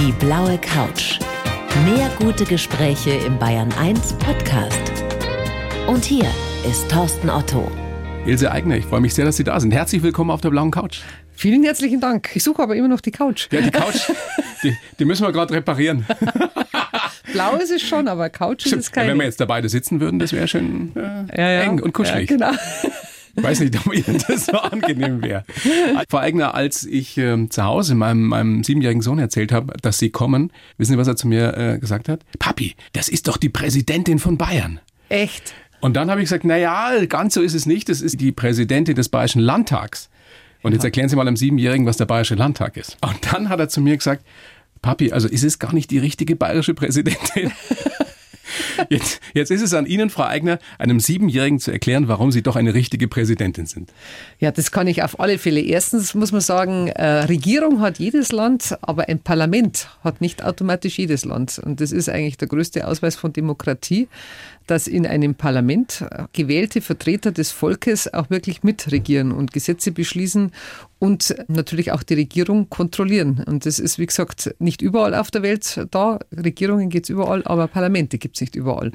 Die blaue Couch. Mehr gute Gespräche im Bayern 1 Podcast. Und hier ist Thorsten Otto. Ilse Eigner, ich freue mich sehr, dass Sie da sind. Herzlich willkommen auf der blauen Couch. Vielen herzlichen Dank. Ich suche aber immer noch die Couch. Ja, die Couch, die, die müssen wir gerade reparieren. Blau ist es schon, aber Couch ist es keine. Ja, wenn wir jetzt da beide sitzen würden, das wäre schön äh, Ja, ja. eng und kuschelig. Ja, genau. Ich weiß nicht, ob Ihnen das so angenehm wäre. Frau Eigner, als ich ähm, zu Hause meinem, meinem siebenjährigen Sohn erzählt habe, dass Sie kommen, wissen Sie, was er zu mir äh, gesagt hat? Papi, das ist doch die Präsidentin von Bayern. Echt. Und dann habe ich gesagt, na ja, ganz so ist es nicht. Das ist die Präsidentin des Bayerischen Landtags. Und jetzt erklären Sie mal einem Siebenjährigen, was der Bayerische Landtag ist. Und dann hat er zu mir gesagt, Papi, also ist es gar nicht die richtige bayerische Präsidentin. Jetzt, jetzt ist es an Ihnen, Frau Eigner, einem Siebenjährigen zu erklären, warum Sie doch eine richtige Präsidentin sind. Ja, das kann ich auf alle Fälle. Erstens muss man sagen, äh, Regierung hat jedes Land, aber ein Parlament hat nicht automatisch jedes Land. Und das ist eigentlich der größte Ausweis von Demokratie, dass in einem Parlament äh, gewählte Vertreter des Volkes auch wirklich mitregieren und Gesetze beschließen und natürlich auch die Regierung kontrollieren. Und das ist, wie gesagt, nicht überall auf der Welt da. Regierungen gibt es überall, aber Parlamente gibt es nicht überall.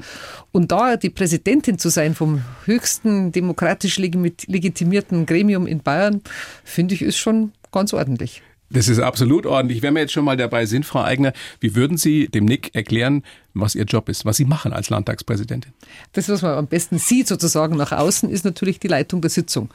Und da die Präsidentin zu sein vom höchsten demokratisch legitimierten Gremium in Bayern, finde ich, ist schon ganz ordentlich. Das ist absolut ordentlich. Wenn wir jetzt schon mal dabei sind, Frau Eigner, wie würden Sie dem Nick erklären, was Ihr Job ist, was Sie machen als Landtagspräsidentin? Das, was man am besten sieht, sozusagen nach außen, ist natürlich die Leitung der Sitzung.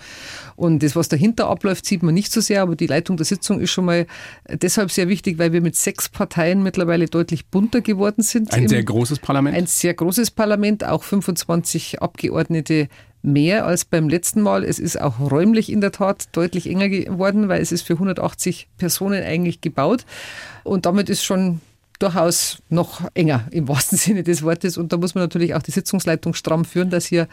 Und das, was dahinter abläuft, sieht man nicht so sehr, aber die Leitung der Sitzung ist schon mal deshalb sehr wichtig, weil wir mit sechs Parteien mittlerweile deutlich bunter geworden sind. Ein sehr großes Parlament. Ein sehr großes Parlament, auch 25 Abgeordnete mehr als beim letzten Mal. Es ist auch räumlich in der Tat deutlich enger geworden, weil es ist für 180 Personen eigentlich gebaut. Und damit ist schon durchaus noch enger im wahrsten Sinne des Wortes. Und da muss man natürlich auch die Sitzungsleitung stramm führen, dass hier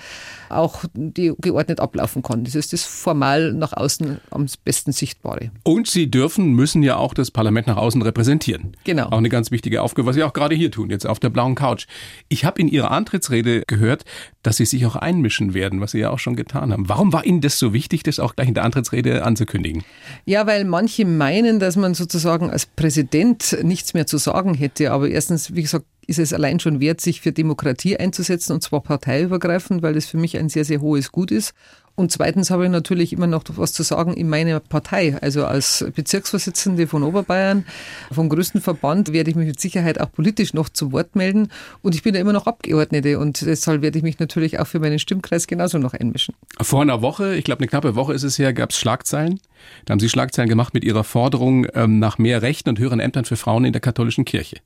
auch die geordnet ablaufen kann. Das ist das formal nach außen am besten Sichtbare. Und Sie dürfen, müssen ja auch das Parlament nach außen repräsentieren. Genau. Auch eine ganz wichtige Aufgabe, was Sie auch gerade hier tun, jetzt auf der blauen Couch. Ich habe in Ihrer Antrittsrede gehört, dass Sie sich auch einmischen werden, was Sie ja auch schon getan haben. Warum war Ihnen das so wichtig, das auch gleich in der Antrittsrede anzukündigen? Ja, weil manche meinen, dass man sozusagen als Präsident nichts mehr zu sagen hätte. Aber erstens, wie gesagt, ist es allein schon wert, sich für Demokratie einzusetzen und zwar parteiübergreifend, weil das für mich ein sehr, sehr hohes Gut ist. Und zweitens habe ich natürlich immer noch was zu sagen in meiner Partei. Also als Bezirksvorsitzende von Oberbayern, vom größten Verband, werde ich mich mit Sicherheit auch politisch noch zu Wort melden. Und ich bin ja immer noch Abgeordnete und deshalb werde ich mich natürlich auch für meinen Stimmkreis genauso noch einmischen. Vor einer Woche, ich glaube eine knappe Woche ist es her, gab es Schlagzeilen. Da haben Sie Schlagzeilen gemacht mit Ihrer Forderung ähm, nach mehr Rechten und höheren Ämtern für Frauen in der katholischen Kirche.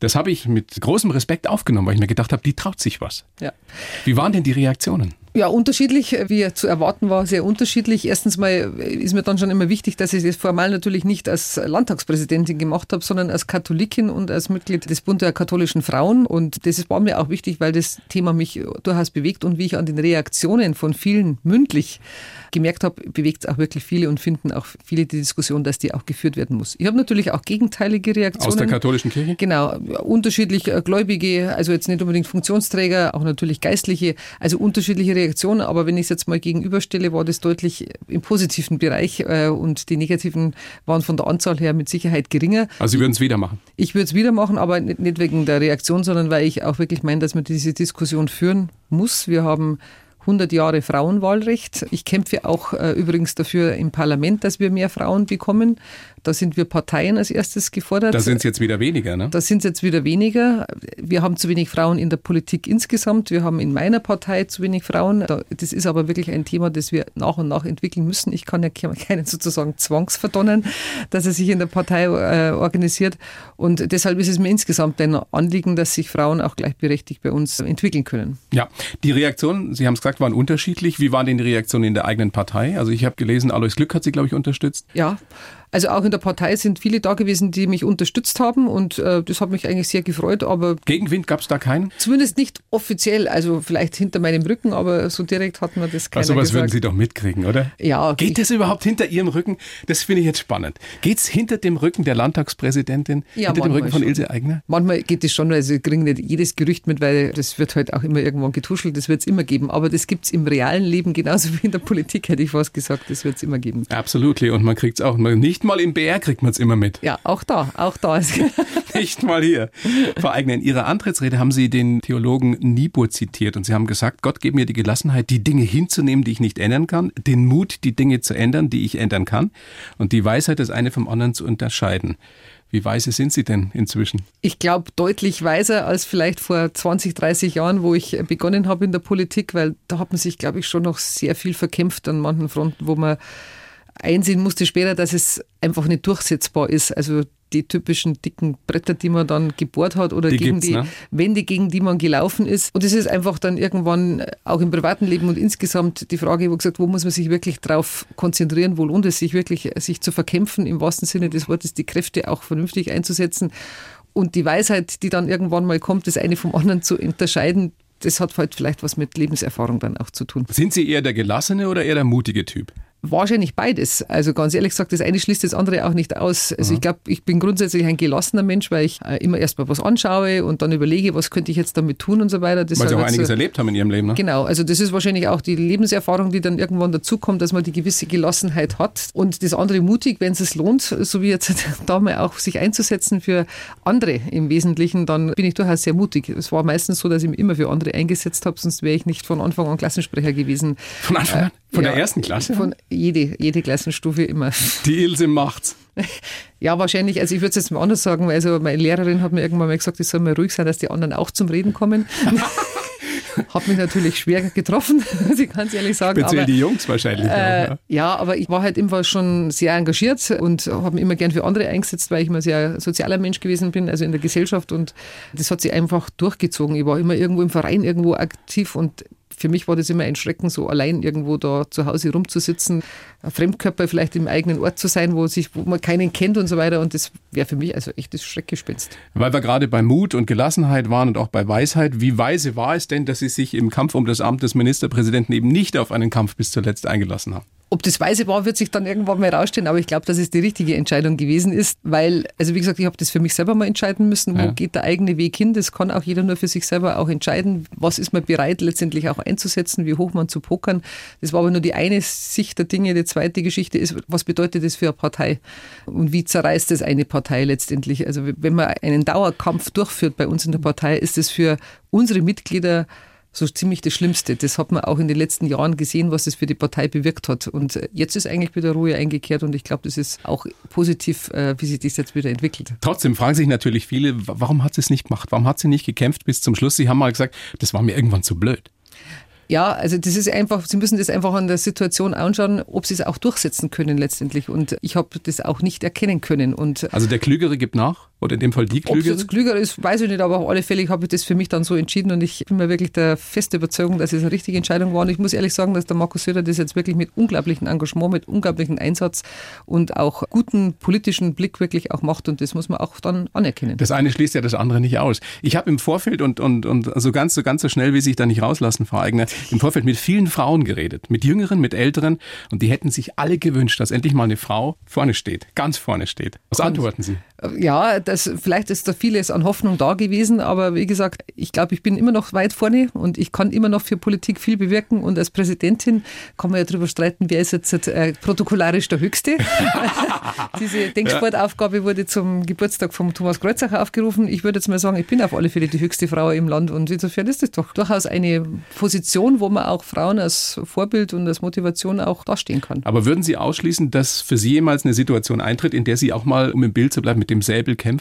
Das habe ich mit großem Respekt aufgenommen, weil ich mir gedacht habe, die traut sich was. Ja. Wie waren denn die Reaktionen? Ja, unterschiedlich, wie zu erwarten war, sehr unterschiedlich. Erstens mal ist mir dann schon immer wichtig, dass ich das formal natürlich nicht als Landtagspräsidentin gemacht habe, sondern als Katholikin und als Mitglied des Bund der katholischen Frauen. Und das war mir auch wichtig, weil das Thema mich durchaus bewegt und wie ich an den Reaktionen von vielen mündlich gemerkt habe, bewegt es auch wirklich viele und finden auch viele die Diskussion, dass die auch geführt werden muss. Ich habe natürlich auch gegenteilige Reaktionen. Aus der katholischen Kirche? Genau, unterschiedlich äh, Gläubige, also jetzt nicht unbedingt Funktionsträger, auch natürlich Geistliche, also unterschiedliche Reaktionen, aber wenn ich es jetzt mal gegenüberstelle, war das deutlich im positiven Bereich äh, und die negativen waren von der Anzahl her mit Sicherheit geringer. Also Sie würden es wieder machen. Ich würde es wieder machen, aber nicht nicht wegen der Reaktion, sondern weil ich auch wirklich meine, dass man diese Diskussion führen muss. Wir haben 100 Jahre Frauenwahlrecht. Ich kämpfe auch äh, übrigens dafür im Parlament, dass wir mehr Frauen bekommen. Da sind wir Parteien als erstes gefordert. Da sind es jetzt wieder weniger, ne? Da sind es jetzt wieder weniger. Wir haben zu wenig Frauen in der Politik insgesamt. Wir haben in meiner Partei zu wenig Frauen. Da- Das ist aber wirklich ein Thema, das wir nach und nach entwickeln müssen. Ich kann ja ke- keinen sozusagen zwangsverdonnen, dass er sich in der Partei äh, organisiert. Und deshalb ist es mir insgesamt ein Anliegen, dass sich Frauen auch gleichberechtigt bei uns entwickeln können. Ja, die Reaktionen, Sie haben es gesagt, waren unterschiedlich. Wie waren denn die Reaktionen in der eigenen Partei? Also ich habe gelesen, Alois Glück hat Sie, glaube ich, unterstützt. Ja, also auch in der Partei sind viele da gewesen, die mich unterstützt haben und äh, das hat mich eigentlich sehr gefreut, aber Gegenwind gab es da keinen? zumindest nicht offiziell, also vielleicht hinter meinem Rücken, aber so direkt hat man das keiner Also was würden gesagt. Sie doch mitkriegen, oder? Ja, Geht ich- das überhaupt hinter Ihrem Rücken? Das finde ich jetzt spannend. Geht es hinter dem Rücken der Landtagspräsidentin, Ja, hinter dem Rücken von schon. Ilse Aigner? Manchmal geht es schon, also ich kriege nicht jedes Gerücht mit, weil das wird halt auch immer irgendwann getuschelt, das wird es immer geben. Aber das gibt es im realen Leben genauso wie in der Politik, hätte ich fast gesagt, das wird es immer geben. Absolut, und man kriegt es auch nicht Nicht mal im BR kriegt man es immer mit. Ja, auch da, auch da. Nicht mal hier. Frau Eigner, in Ihrer Antrittsrede haben Sie den Theologen Niebuhr zitiert und Sie haben gesagt, Gott gebe mir die Gelassenheit, die Dinge hinzunehmen, die ich nicht ändern kann, den Mut, die Dinge zu ändern, die ich ändern kann und die Weisheit, das eine vom anderen zu unterscheiden. Wie weise sind Sie denn inzwischen? Ich glaube, deutlich weiser als vielleicht vor 20, 30 Jahren, wo ich begonnen habe in der Politik, weil da hat man sich, glaube ich, schon noch sehr viel verkämpft an manchen Fronten, wo man einsehen musste später, dass es einfach nicht durchsetzbar ist. Also die typischen dicken Bretter, die man dann gebohrt hat oder Die gegen die ne? Wände, gegen die man gelaufen ist. Und es ist einfach dann irgendwann auch im privaten Leben und insgesamt die Frage, wo gesagt, wo muss man sich wirklich drauf konzentrieren, wo lohnt es sich wirklich, sich zu verkämpfen, im wahrsten Sinne des Wortes, die Kräfte auch vernünftig einzusetzen. Und die Weisheit, die dann irgendwann mal kommt, das eine vom anderen zu unterscheiden, das hat halt vielleicht was mit Lebenserfahrung dann auch zu tun. Sind Sie eher der gelassene oder eher der mutige Typ? Wahrscheinlich beides. Also ganz ehrlich gesagt, das eine schließt das andere auch nicht aus. Also ich glaube, ich bin grundsätzlich ein gelassener Mensch, weil ich äh, immer erst mal was anschaue und dann überlege, was könnte ich jetzt damit tun und so weiter. Das Weil Sie auch einiges so- erlebt haben in Ihrem Leben, ne? Genau, also das ist wahrscheinlich auch die Lebenserfahrung, die dann irgendwann dazukommt, dass man die gewisse Gelassenheit hat und das andere mutig, wenn es es lohnt, so wie jetzt da mal auch sich einzusetzen für andere im Wesentlichen, dann bin ich durchaus sehr mutig. Es war meistens so, dass ich mich immer für andere eingesetzt habe, sonst wäre ich nicht von Anfang an Klassensprecher gewesen. Von Anfang an? Von Ja, der ersten Klasse? Von jede, jede Klassenstufe immer. Die Ilse macht's. Ja, wahrscheinlich, also ich würde es jetzt mal anders sagen, weil also meine Lehrerin hat mir irgendwann mal gesagt, ich soll mal ruhig sein, dass die anderen auch zum Reden kommen. hat mich natürlich schwer getroffen, muss ich ganz ehrlich sagen. Speziell aber, die Jungs wahrscheinlich. auch, äh, ja. ja, aber ich war halt immer schon sehr engagiert und habe mich immer gern für andere eingesetzt, weil ich immer sehr sozialer Mensch gewesen bin, also in der Gesellschaft und das hat sich einfach durchgezogen. Ich war immer irgendwo im Verein irgendwo aktiv und für mich war das immer ein Schrecken, so allein irgendwo da zu Hause rumzusitzen, ein Fremdkörper vielleicht im eigenen Ort zu sein, wo, sich, wo man keinen kennt und so weiter. Und das wäre für mich also echtes Schreckgespenst. Weil wir gerade bei Mut und Gelassenheit waren und auch bei Weisheit. Wie weise war es denn, dass Sie sich im Kampf um das Amt des Ministerpräsidenten eben nicht auf einen Kampf bis zuletzt eingelassen haben? Ob das weise war, wird sich dann irgendwann mal rausstellen, aber ich glaube, dass es die richtige Entscheidung gewesen ist, weil, also wie gesagt, ich habe das für mich selber mal entscheiden müssen, wo Ja. geht der eigene Weg hin, das kann auch jeder nur für sich selber auch entscheiden, was ist man bereit letztendlich auch einzusetzen, wie hoch man zu pokern. Das war aber nur die eine Sicht der Dinge, die zweite Geschichte ist, was bedeutet das für eine Partei und wie zerreißt es eine Partei letztendlich. Also wenn man einen Dauerkampf durchführt bei uns in der Partei, ist es für unsere Mitglieder so ziemlich das Schlimmste. Das hat man auch in den letzten Jahren gesehen, was das für die Partei bewirkt hat. Und äh, jetzt ist eigentlich wieder Ruhe eingekehrt und ich glaube, das ist auch positiv, äh, wie sich das jetzt wieder entwickelt. Trotzdem fragen sich natürlich viele, wa- warum hat sie es nicht gemacht? Warum hat sie nicht gekämpft bis zum Schluss? Sie haben mal gesagt, das war mir irgendwann zu blöd. Ja, also das ist einfach, Sie müssen das einfach an der Situation anschauen, ob Sie es auch durchsetzen können letztendlich. Und ich habe das auch nicht erkennen können. Und Also der Klügere gibt nach? Oder in dem Fall die Ob es Klügere? jetzt klüger ist, weiß ich nicht, aber auf alle Fälle habe ich das für mich dann so entschieden und ich bin mir wirklich der feste Überzeugung, dass es eine richtige Entscheidung war. Und ich muss ehrlich sagen, dass der Markus Söder das jetzt wirklich mit unglaublichem Engagement, mit unglaublichem Einsatz und auch guten politischen Blick wirklich auch macht und das muss man auch dann anerkennen. Das eine schließt ja das andere nicht aus. Ich habe im Vorfeld und, und, und so ganz so ganz so schnell, wie sich da nicht rauslassen, Frau Eigner, im Vorfeld mit vielen Frauen geredet. Mit Jüngeren, mit Älteren. Und die hätten sich alle gewünscht, dass endlich mal eine Frau vorne steht. Ganz vorne steht. Was antworten Sie? Ja, das, vielleicht ist da vieles an Hoffnung da gewesen, aber wie gesagt, ich glaube, ich bin immer noch weit vorne und ich kann immer noch für Politik viel bewirken und als Präsidentin kann man ja darüber streiten, wer ist jetzt äh, protokollarisch der Höchste. Diese Denksportaufgabe wurde zum Geburtstag von Thomas Kreuzacher aufgerufen. Ich würde jetzt mal sagen, ich bin auf alle Fälle die höchste Frau im Land und insofern ist das doch durchaus eine Position, wo man auch Frauen als Vorbild und als Motivation auch dastehen kann. Aber würden Sie ausschließen, dass für Sie jemals eine Situation eintritt, in der Sie auch mal, um im Bild zu bleiben, mit dem Säbel kämpfen?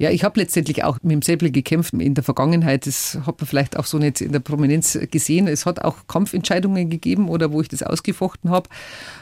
Ja, ich habe letztendlich auch mit dem Säbel gekämpft in der Vergangenheit. Das hat man vielleicht auch so nicht in der Prominenz gesehen. Es hat auch Kampfentscheidungen gegeben oder wo ich das ausgefochten habe.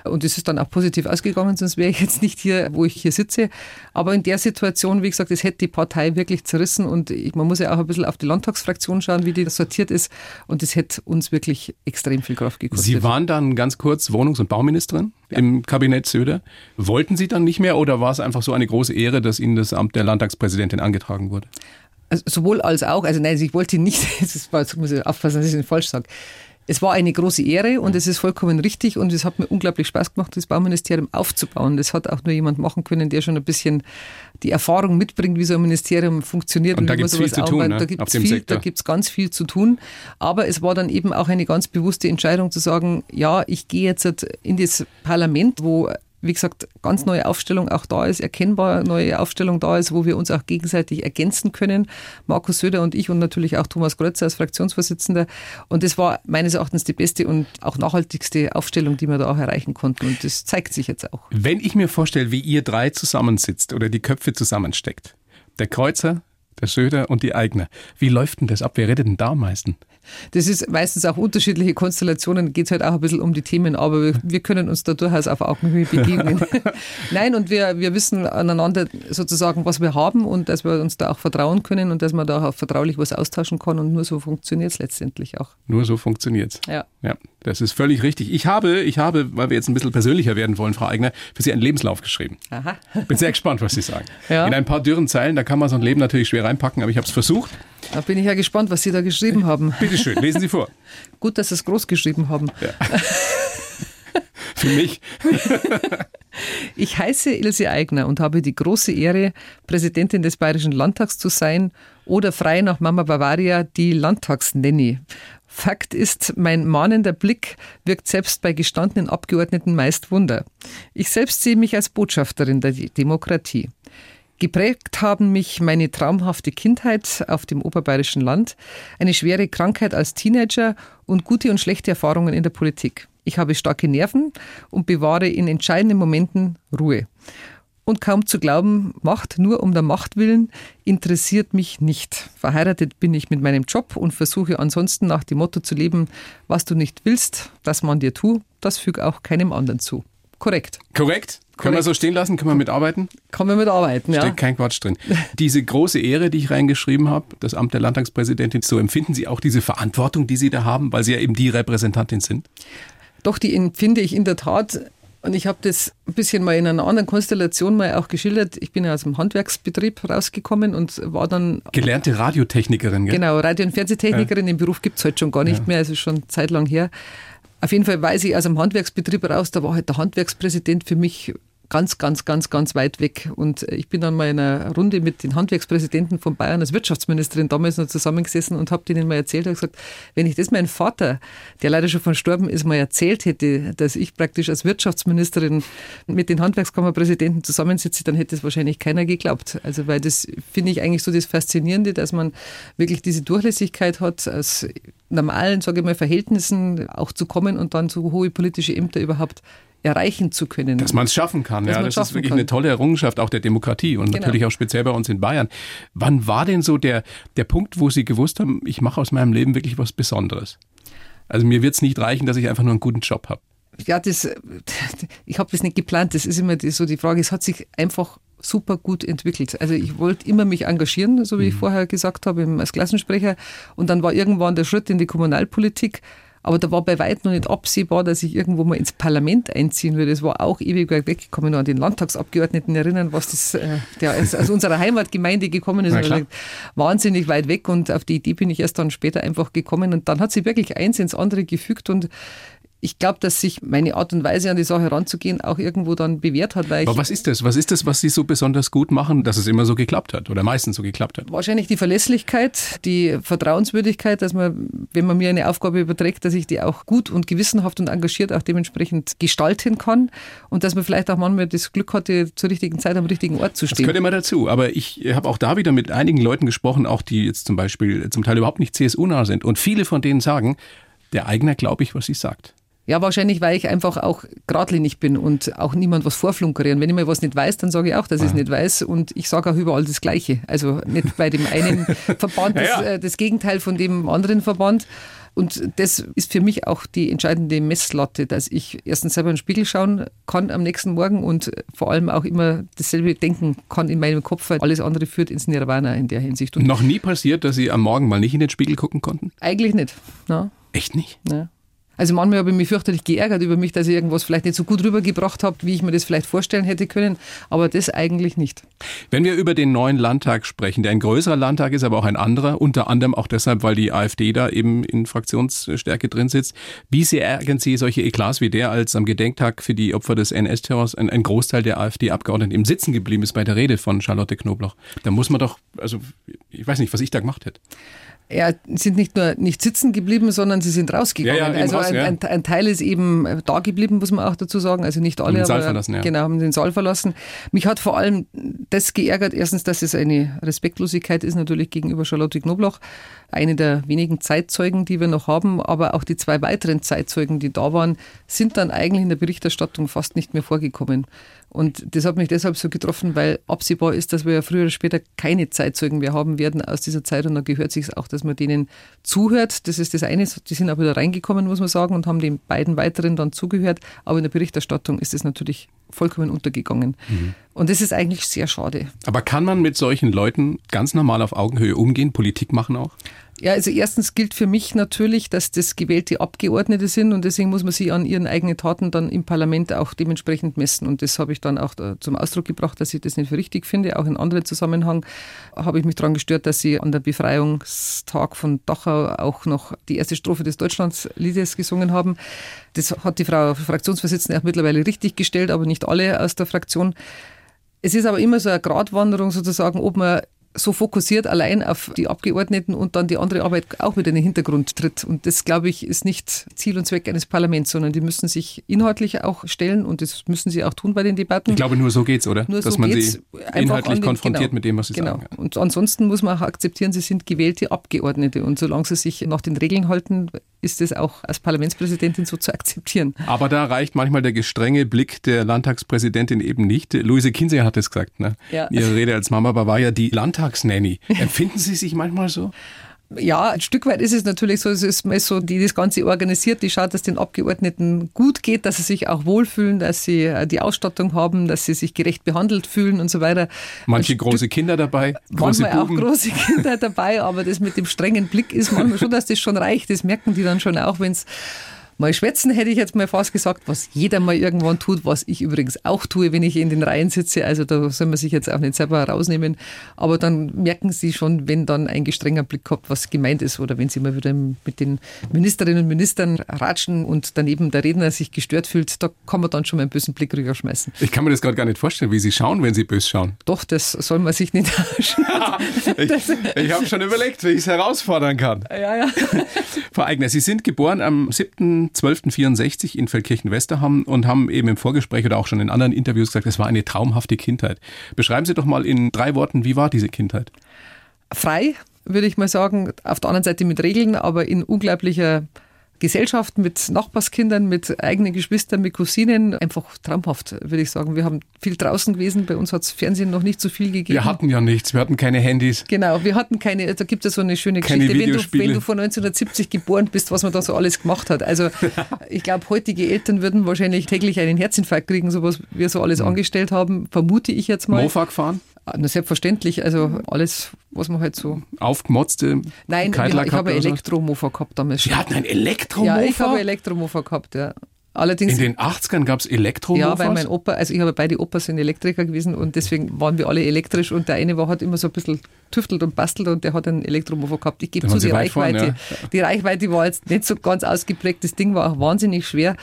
Und es ist dann auch positiv ausgegangen, sonst wäre ich jetzt nicht hier, wo ich hier sitze. Aber in der Situation, wie gesagt, es hätte die Partei wirklich zerrissen und ich, man muss ja auch ein bisschen auf die Landtagsfraktion schauen, wie die sortiert ist. Und das hätte uns wirklich extrem viel Kraft gekostet. Sie waren dann ganz kurz Wohnungs- und Bauministerin im Kabinett Söder. Wollten Sie dann nicht mehr oder war es einfach so eine große Ehre, dass Ihnen das Amt der Landtagspräsidentin angetragen wurde? Also sowohl als auch, also nein, ich wollte nicht, das war, muss ich aufpassen, dass ich es nicht falsch sage. Es war eine große Ehre und es ist vollkommen richtig und es hat mir unglaublich Spaß gemacht, das Bauministerium aufzubauen. Das hat auch nur jemand machen können, der schon ein bisschen die Erfahrung mitbringt, wie so ein Ministerium funktioniert. Und da wie man gibt's viel zu tun, ne, Da gibt's viel, Sektor. da gibt's ganz viel zu tun. Aber es war dann eben auch eine ganz bewusste Entscheidung zu sagen, ja, ich gehe jetzt in das Parlament, wo wie gesagt, ganz neue Aufstellung auch da ist, erkennbar neue Aufstellung da ist, wo wir uns auch gegenseitig ergänzen können. Markus Söder und ich und natürlich auch Thomas Grötzer als Fraktionsvorsitzender. Und das war meines Erachtens die beste und auch nachhaltigste Aufstellung, die wir da auch erreichen konnten. Und das zeigt sich jetzt auch. Wenn ich mir vorstelle, wie ihr drei zusammensitzt oder die Köpfe zusammensteckt, der Kreuzer, der Söder und die Eigner. Wie läuft denn das ab? Wer redet denn da am meisten? Das ist meistens auch unterschiedliche Konstellationen, geht halt auch ein bisschen um die Themen, aber wir, wir können uns da durchaus auf Augenhöhe begegnen. Nein, und wir, wir wissen aneinander sozusagen, was wir haben und dass wir uns da auch vertrauen können und dass man da auch vertraulich was austauschen kann und nur so funktioniert es letztendlich auch. Nur so funktioniert es. Ja. ja. Das ist völlig richtig. Ich habe, ich habe, weil wir jetzt ein bisschen persönlicher werden wollen, Frau Eigner, für Sie einen Lebenslauf geschrieben. Aha. Bin sehr gespannt, was Sie sagen. Ja. In ein paar dürren Zeilen, da kann man so ein Leben natürlich schwer reinpacken, aber ich habe es versucht. Da bin ich ja gespannt, was Sie da geschrieben haben. Bitte schön, lesen Sie vor. Gut, dass Sie es groß geschrieben haben. Ja. Für mich. Ich heiße Ilse Aigner und habe die große Ehre, Präsidentin des Bayerischen Landtags zu sein oder frei nach Mama Bavaria die Landtagsnenny. Fakt ist, mein mahnender Blick wirkt selbst bei gestandenen Abgeordneten meist Wunder. Ich selbst sehe mich als Botschafterin der Demokratie. Geprägt haben mich meine traumhafte Kindheit auf dem oberbayerischen Land, eine schwere Krankheit als Teenager und gute und schlechte Erfahrungen in der Politik. Ich habe starke Nerven und bewahre in entscheidenden Momenten Ruhe. Und kaum zu glauben, Macht nur um der Macht willen interessiert mich nicht. Verheiratet bin ich mit meinem Job und versuche ansonsten nach dem Motto zu leben, was du nicht willst, dass man dir tu, das füg auch keinem anderen zu. Korrekt. Korrekt. Können wir so stehen lassen? Können wir mitarbeiten? Kann man mitarbeiten, ja. Steht kein Quatsch drin. Diese große Ehre, die ich reingeschrieben habe, das Amt der Landtagspräsidentin, so empfinden Sie auch diese Verantwortung, die Sie da haben, weil Sie ja eben die Repräsentantin sind? Doch, die empfinde ich in der Tat. Und ich habe das ein bisschen mal in einer anderen Konstellation mal auch geschildert. Ich bin ja aus dem Handwerksbetrieb rausgekommen und war dann. Gelernte Radiotechnikerin, gell? Genau, Radio- und Fernsehtechnikerin. Ja. Den Beruf gibt es heute schon gar nicht ja. mehr, also schon zeitlang her. Auf jeden Fall weiß ich aus dem Handwerksbetrieb raus, da war halt der Handwerkspräsident für mich ganz, ganz, ganz, ganz weit weg. Und ich bin dann mal in einer Runde mit den Handwerkspräsidenten von Bayern als Wirtschaftsministerin damals noch zusammengesessen und habe denen mal erzählt und gesagt, wenn ich das meinem Vater, der leider schon verstorben ist, mal erzählt hätte, dass ich praktisch als Wirtschaftsministerin mit den Handwerkskammerpräsidenten zusammensitze, dann hätte es wahrscheinlich keiner geglaubt. Also weil das finde ich eigentlich so das Faszinierende, dass man wirklich diese Durchlässigkeit hat, aus normalen, sage ich mal, Verhältnissen auch zu kommen und dann so hohe politische Ämter überhaupt erreichen zu können. Dass man es schaffen kann, Dass ja. Das ist wirklich kann. eine tolle Errungenschaft auch der Demokratie und genau. natürlich auch speziell bei uns in Bayern. Wann war denn so der, der Punkt, wo Sie gewusst haben, ich mache aus meinem Leben wirklich was Besonderes? Also mir wird es nicht reichen, dass ich einfach nur einen guten Job habe. Ja, das, ich habe das nicht geplant. Das ist immer so die Frage. Es hat sich einfach super gut entwickelt. Also ich wollte immer mich engagieren, so wie mhm. ich vorher gesagt habe, als Klassensprecher. Und dann war irgendwann der Schritt in die Kommunalpolitik. Aber da war bei weitem noch nicht absehbar, dass ich irgendwo mal ins Parlament einziehen würde. Das war auch ewig weit weg. Ich kann mich noch an den Landtagsabgeordneten erinnern, was das, äh, der aus unserer Heimatgemeinde gekommen ist. Und wahnsinnig weit weg. Und auf die Idee bin ich erst dann später einfach gekommen. Und dann hat sich wirklich eins ins andere gefügt. Und ich glaube, dass sich meine Art und Weise an die Sache heranzugehen auch irgendwo dann bewährt hat. Weil Aber was ist das? Was ist das, was Sie so besonders gut machen, dass es immer so geklappt hat oder meistens so geklappt hat? Wahrscheinlich die Verlässlichkeit, die Vertrauenswürdigkeit, dass man, wenn man mir eine Aufgabe überträgt, dass ich die auch gut und gewissenhaft und engagiert auch dementsprechend gestalten kann und dass man vielleicht auch manchmal das Glück hatte, zur richtigen Zeit am richtigen Ort zu stehen. Das gehört immer dazu. Aber ich habe auch da wieder mit einigen Leuten gesprochen, auch die jetzt zum Beispiel zum Teil überhaupt nicht CSU-nah sind. Und viele von denen sagen, der Eigner glaube ich, was sie sagt. Ja, wahrscheinlich, weil ich einfach auch geradlinig bin und auch niemand was vorflunkere. Und wenn ich mal was nicht weiß, dann sage ich auch, dass ich es nicht weiß. Und ich sage auch überall das Gleiche. Also nicht bei dem einen Verband das, ja, ja. Äh, das Gegenteil von dem anderen Verband. Und das ist für mich auch die entscheidende Messlatte, dass ich erstens selber in den Spiegel schauen kann am nächsten Morgen und vor allem auch immer dasselbe denken kann in meinem Kopf, weil alles andere führt ins Nirvana in der Hinsicht. Und Noch nie passiert, dass Sie am Morgen mal nicht in den Spiegel gucken konnten? Eigentlich nicht. Na? Echt nicht? Ja. Also manchmal habe ich mich fürchterlich geärgert über mich, dass ich irgendwas vielleicht nicht so gut rübergebracht habe, wie ich mir das vielleicht vorstellen hätte können, aber das eigentlich nicht. Wenn wir über den neuen Landtag sprechen, der ein größerer Landtag ist, aber auch ein anderer, unter anderem auch deshalb, weil die AfD da eben in Fraktionsstärke drin sitzt, wie sehr ärgern Sie solche Eklats wie der, als am Gedenktag für die Opfer des NS-Terrors ein, ein, Großteil der AfD-Abgeordneten im Sitzen geblieben ist bei der Rede von Charlotte Knobloch? Da muss man doch, also ich weiß nicht, was ich da gemacht hätte. Ja, sind nicht nur nicht sitzen geblieben, sondern sie sind rausgegangen. Ja, ja, also raus, ein, ein, ein, Teil ist eben da geblieben, muss man auch dazu sagen. Also nicht alle, den Saal aber verlassen, ja. genau, haben den Saal verlassen. Mich hat vor allem das geärgert. Erstens, dass es eine Respektlosigkeit ist natürlich gegenüber Charlotte Knobloch, eine der wenigen Zeitzeugen, die wir noch haben. Aber auch die zwei weiteren Zeitzeugen, die da waren, sind dann eigentlich in der Berichterstattung fast nicht mehr vorgekommen. Und das hat mich deshalb so getroffen, weil absehbar ist, dass wir ja früher oder später keine Zeitzeugen mehr haben werden aus dieser Zeit. Und da gehört sich auch, dass man denen zuhört. Das ist das eine. Die sind auch wieder reingekommen, muss man sagen, und haben den beiden weiteren dann zugehört. Aber in der Berichterstattung ist es natürlich vollkommen untergegangen. Mhm. Und das ist eigentlich sehr schade. Aber kann man mit solchen Leuten ganz normal auf Augenhöhe umgehen, Politik machen auch? Ja, also erstens gilt für mich natürlich, dass das gewählte Abgeordnete sind und deswegen muss man sie an ihren eigenen Taten dann im Parlament auch dementsprechend messen. Und das habe ich dann auch zum Ausdruck gebracht, dass ich das nicht für richtig finde. Auch in anderen Zusammenhang habe ich mich daran gestört, dass sie an der Befreiungstag von Dachau auch noch die erste Strophe des Deutschlandliedes gesungen haben. Das hat die Frau Fraktionsvorsitzende auch mittlerweile richtig gestellt, aber nicht alle aus der Fraktion. Es ist aber immer so eine Gratwanderung sozusagen, ob man so fokussiert allein auf die Abgeordneten und dann die andere Arbeit auch wieder in den Hintergrund tritt. Und das, glaube ich, ist nicht Ziel und Zweck eines Parlaments, sondern die müssen sich inhaltlich auch stellen und das müssen sie auch tun bei den Debatten. Ich glaube, nur so geht's, oder? Nur Dass so man geht's. sie inhaltlich den- konfrontiert genau, mit dem, was sie genau. sagen. Und ansonsten muss man auch akzeptieren, sie sind gewählte Abgeordnete und solange sie sich nach den Regeln halten, ist es auch als Parlamentspräsidentin so zu akzeptieren. Aber da reicht manchmal der gestrenge Blick der Landtagspräsidentin eben nicht. Luise Kinseher hat es gesagt, ne? Ja. In ihrer Rede als Mama war ja die Landtagsnanny. Empfinden Sie sich manchmal so? Ja, ein Stück weit ist es natürlich so, es ist so, die das Ganze organisiert, die schaut, dass den Abgeordneten gut geht, dass sie sich auch wohlfühlen, dass sie äh, die Ausstattung haben, dass sie sich gerecht behandelt fühlen und so weiter. Manche Ein große Kinder dabei, große manchmal auch Buben. große Kinder dabei, aber das mit dem strengen Blick ist manchmal schon, dass das schon reicht. Das merken die dann schon auch, wenn es mal schwätzen, hätte ich jetzt mal fast gesagt, was jeder mal irgendwann tut, was ich übrigens auch tue, wenn ich in den Reihen sitze. Also da soll man sich jetzt auch nicht selber rausnehmen. Aber dann merken sie schon, wenn dann ein gestrenger Blick kommt, was gemeint ist oder wenn sie mal wieder mit den Ministerinnen und Ministern ratschen und daneben der Redner sich gestört fühlt, da kann man dann schon mal einen bösen Blick rüberschmeißen. Ich kann mir das gerade gar nicht vorstellen, wie Sie schauen, wenn Sie bös schauen. Doch, das soll man sich nicht Ich, ich habe schon überlegt, wie ich es herausfordern kann. Ja, ja. Frau Eigner, Sie sind geboren am 7.12.64 in Feldkirchen-Westerham und haben eben im Vorgespräch oder auch schon in anderen Interviews gesagt, es war eine traumhafte Kindheit. Beschreiben Sie doch mal in drei Worten, wie war diese Kindheit? frei, würde ich mal sagen. Auf der anderen Seite mit Regeln, aber in unglaublicher Gesellschaft mit Nachbarskindern, mit eigenen Geschwistern, mit Cousinen. Einfach traumhaft, würde ich sagen. Wir haben viel draußen gewesen. Bei uns hat es Fernsehen noch nicht so viel gegeben. Wir hatten ja nichts, wir hatten keine Handys. Genau, wir hatten keine, da gibt es so eine schöne Keine Geschichte, wenn du, wenn du vor 1970 geboren bist, was man da so alles gemacht hat. Also ich glaube, heutige Eltern würden wahrscheinlich täglich einen Herzinfarkt kriegen, so was wir so alles angestellt haben, vermute ich jetzt mal. Mofa gefahren, Ah, Na, selbstverständlich, also alles, was man halt so... aufgemotzte Nein, Cadillac ich habe so. Elektromofa gehabt damals. Sie hatten ein Elektromofa? Ja, ich habe Elektromofa gehabt, ja. Allerdings, in den 80ern gab es Elektromofas? ja, weil mein Opa, also ich habe beide Opas sind Elektriker gewesen und deswegen waren wir alle elektrisch und der eine war halt immer so ein bisschen tüftelt und bastelt und der hat einen Elektromofa gehabt. Ich gebe zu, die weit vorne, Reichweite, die Reichweite war jetzt nicht so ganz ausgeprägt. Das Ding war auch wahnsinnig schwer.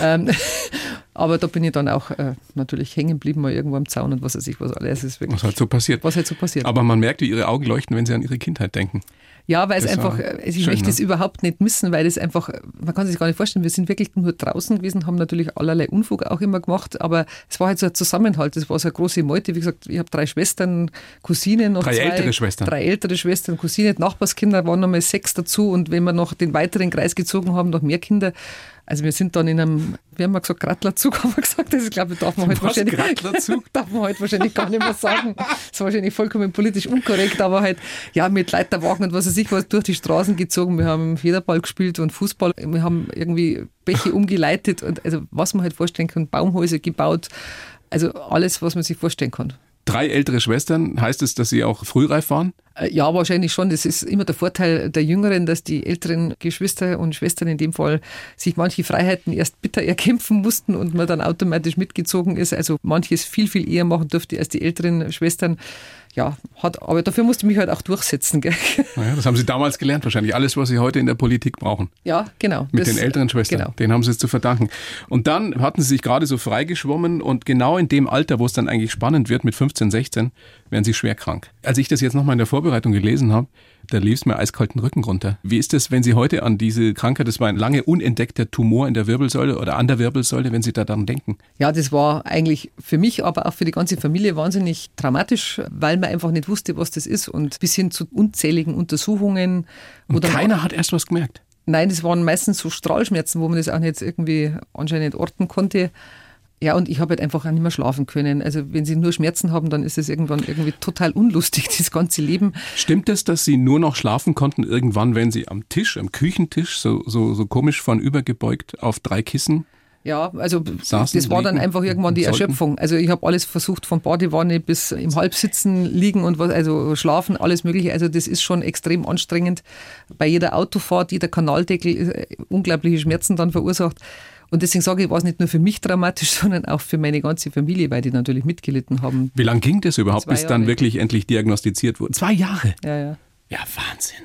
ähm, aber da bin ich dann auch äh, natürlich hängen geblieben, mal irgendwo am Zaun und was weiß ich, was alles ist wirklich. Was halt so passiert. was halt so passiert. Aber man merkt, wie Ihre Augen leuchten, wenn Sie an Ihre Kindheit denken. Ja, weil es einfach, äh, ich schön, möchte ne? es überhaupt nicht missen, weil es einfach, man kann sich gar nicht vorstellen, wir sind wirklich nur draußen gewesen, haben natürlich allerlei Unfug auch immer gemacht, aber es war halt so ein Zusammenhalt, es war so eine große Meute, wie gesagt, ich habe drei Schwestern, Cousinen, noch Drei zwei, ältere Schwestern. drei ältere Schwestern, Cousine, Nachbarskinder, waren nochmal sechs dazu und wenn wir noch den weiteren Kreis gezogen haben, noch mehr Kinder, also wir sind dann in einem, wie haben wir gesagt, Grattlerzug haben wir gesagt, das glaube ich, darf man heute Was, wahrscheinlich, darf man heute wahrscheinlich gar nicht mehr sagen. Das ist wahrscheinlich vollkommen politisch unkorrekt, aber halt, ja, mit Leiterwagen und was weiß ich was durch die Straßen gezogen. Wir haben Federball gespielt und Fußball. Wir haben irgendwie Bäche umgeleitet und also was man halt vorstellen kann, Baumhäuser gebaut. Also alles, was man sich vorstellen kann. Drei ältere Schwestern, heißt es, dass Sie auch frühreif waren? Äh, Ja, wahrscheinlich schon. Das ist immer der Vorteil der Jüngeren, dass die älteren Geschwister und Schwestern in dem Fall sich manche Freiheiten erst bitter erkämpfen mussten und man dann automatisch mitgezogen ist. Also manches viel, viel eher machen durfte als die älteren Schwestern. Ja, hat, aber dafür musste ich mich halt auch durchsetzen. Gell? Naja, das haben Sie damals gelernt wahrscheinlich. Alles, was Sie heute in der Politik brauchen. Ja, genau. Mit Das- den älteren Schwestern. Genau. Den haben Sie es zu verdanken. Und dann hatten Sie sich gerade so freigeschwommen und genau in dem Alter, wo es dann eigentlich spannend wird, mit 15 15, 16, werden sie schwer krank. Als ich das jetzt nochmal in der Vorbereitung gelesen habe, da lief es mir eiskalten Rücken runter. Wie ist es, wenn Sie heute an diese Krankheit, das war ein lange unentdeckter Tumor in der Wirbelsäule oder an der Wirbelsäule, wenn Sie da daran denken? Ja, das war eigentlich für mich, aber auch für die ganze Familie wahnsinnig dramatisch, weil man einfach nicht wusste, was das ist und bis hin zu unzähligen Untersuchungen. Und keiner hat erst was gemerkt. Nein, das waren meistens so Strahlschmerzen, wo man das auch nicht irgendwie anscheinend orten konnte. Ja, und ich habe halt einfach auch nicht mehr schlafen können. Also wenn Sie nur Schmerzen haben, dann ist es irgendwann irgendwie total unlustig, das ganze Leben. Stimmt es, dass Sie nur noch schlafen konnten irgendwann, wenn Sie am Tisch, am Küchentisch, so, so, so komisch vornübergebeugt auf drei Kissen ja, also Saßen, das war dann einfach irgendwann die sollten. Erschöpfung. Also ich habe alles versucht, von Badewanne bis im Halbsitzen liegen und was, also schlafen, alles mögliche. Also das ist schon extrem anstrengend. Bei jeder Autofahrt, jeder Kanaldeckel äh, unglaubliche Schmerzen dann verursacht. Und deswegen sage ich, war es nicht nur für mich dramatisch, sondern auch für meine ganze Familie, weil die natürlich mitgelitten haben. Wie lange ging das überhaupt, bis dann wirklich endlich diagnostiziert wurde? Zwei Jahre? Ja, ja. Ja, Wahnsinn.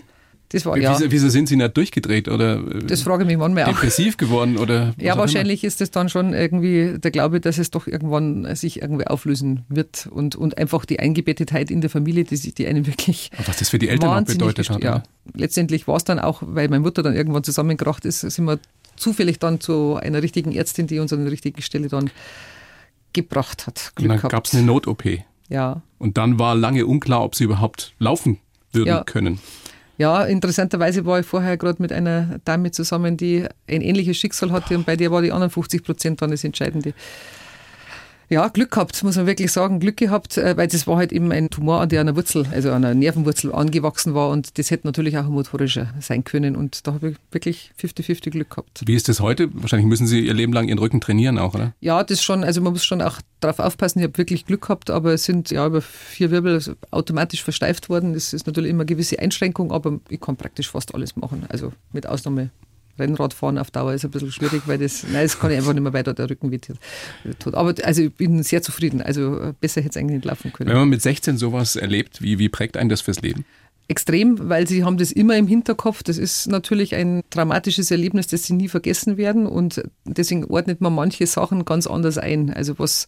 Das war, ja. Wieso, wieso, sind Sie nicht durchgedreht oder das frage ich mich manchmal auch. depressiv geworden? Oder ja, wahrscheinlich ist es dann schon irgendwie der Glaube, dass es doch irgendwann sich irgendwie auflösen wird und, und einfach die Eingebettetheit in der Familie, die, die einen wirklich. Und was das für die Eltern auch bedeutet hat. Ja, letztendlich war es dann auch, weil meine Mutter dann irgendwann zusammengekracht ist, sind wir zufällig dann zu einer richtigen Ärztin, die uns an der richtigen Stelle dann gebracht hat. Glück und dann gab es eine Not-OP. Ja. Und dann war lange unklar, ob sie überhaupt laufen würden ja. können. Ja, interessanterweise war ich vorher gerade mit einer Dame zusammen, die ein ähnliches Schicksal hatte und bei der war die anderen 50 Prozent dann das Entscheidende ja, Glück gehabt, muss man wirklich sagen, Glück gehabt, äh, weil das war halt eben ein Tumor, an der einer Wurzel, also an einer Nervenwurzel angewachsen war und das hätte natürlich auch motorischer sein können und da habe ich wirklich 50-50 Glück gehabt. Wie ist das heute? Wahrscheinlich müssen Sie Ihr Leben lang Ihren Rücken trainieren auch, oder? Ja, das schon, also man muss schon auch darauf aufpassen, ich habe wirklich Glück gehabt, aber es sind ja über vier Wirbel automatisch versteift worden, das ist natürlich immer eine gewisse Einschränkung, aber ich kann praktisch fast alles machen, also mit Ausnahme Rennradfahren auf Dauer ist ein bisschen schwierig, weil das, nein, das kann ich einfach nicht mehr weiter, der Rücken wird tot. Aber also ich bin sehr zufrieden. Also besser hätte es eigentlich nicht laufen können. Wenn man mit 16 sowas erlebt, wie, wie prägt einen das fürs Leben? Extrem, weil sie haben das immer im Hinterkopf. Das ist natürlich ein dramatisches Erlebnis, das sie nie vergessen werden. Und deswegen ordnet man manche Sachen ganz anders ein. Also was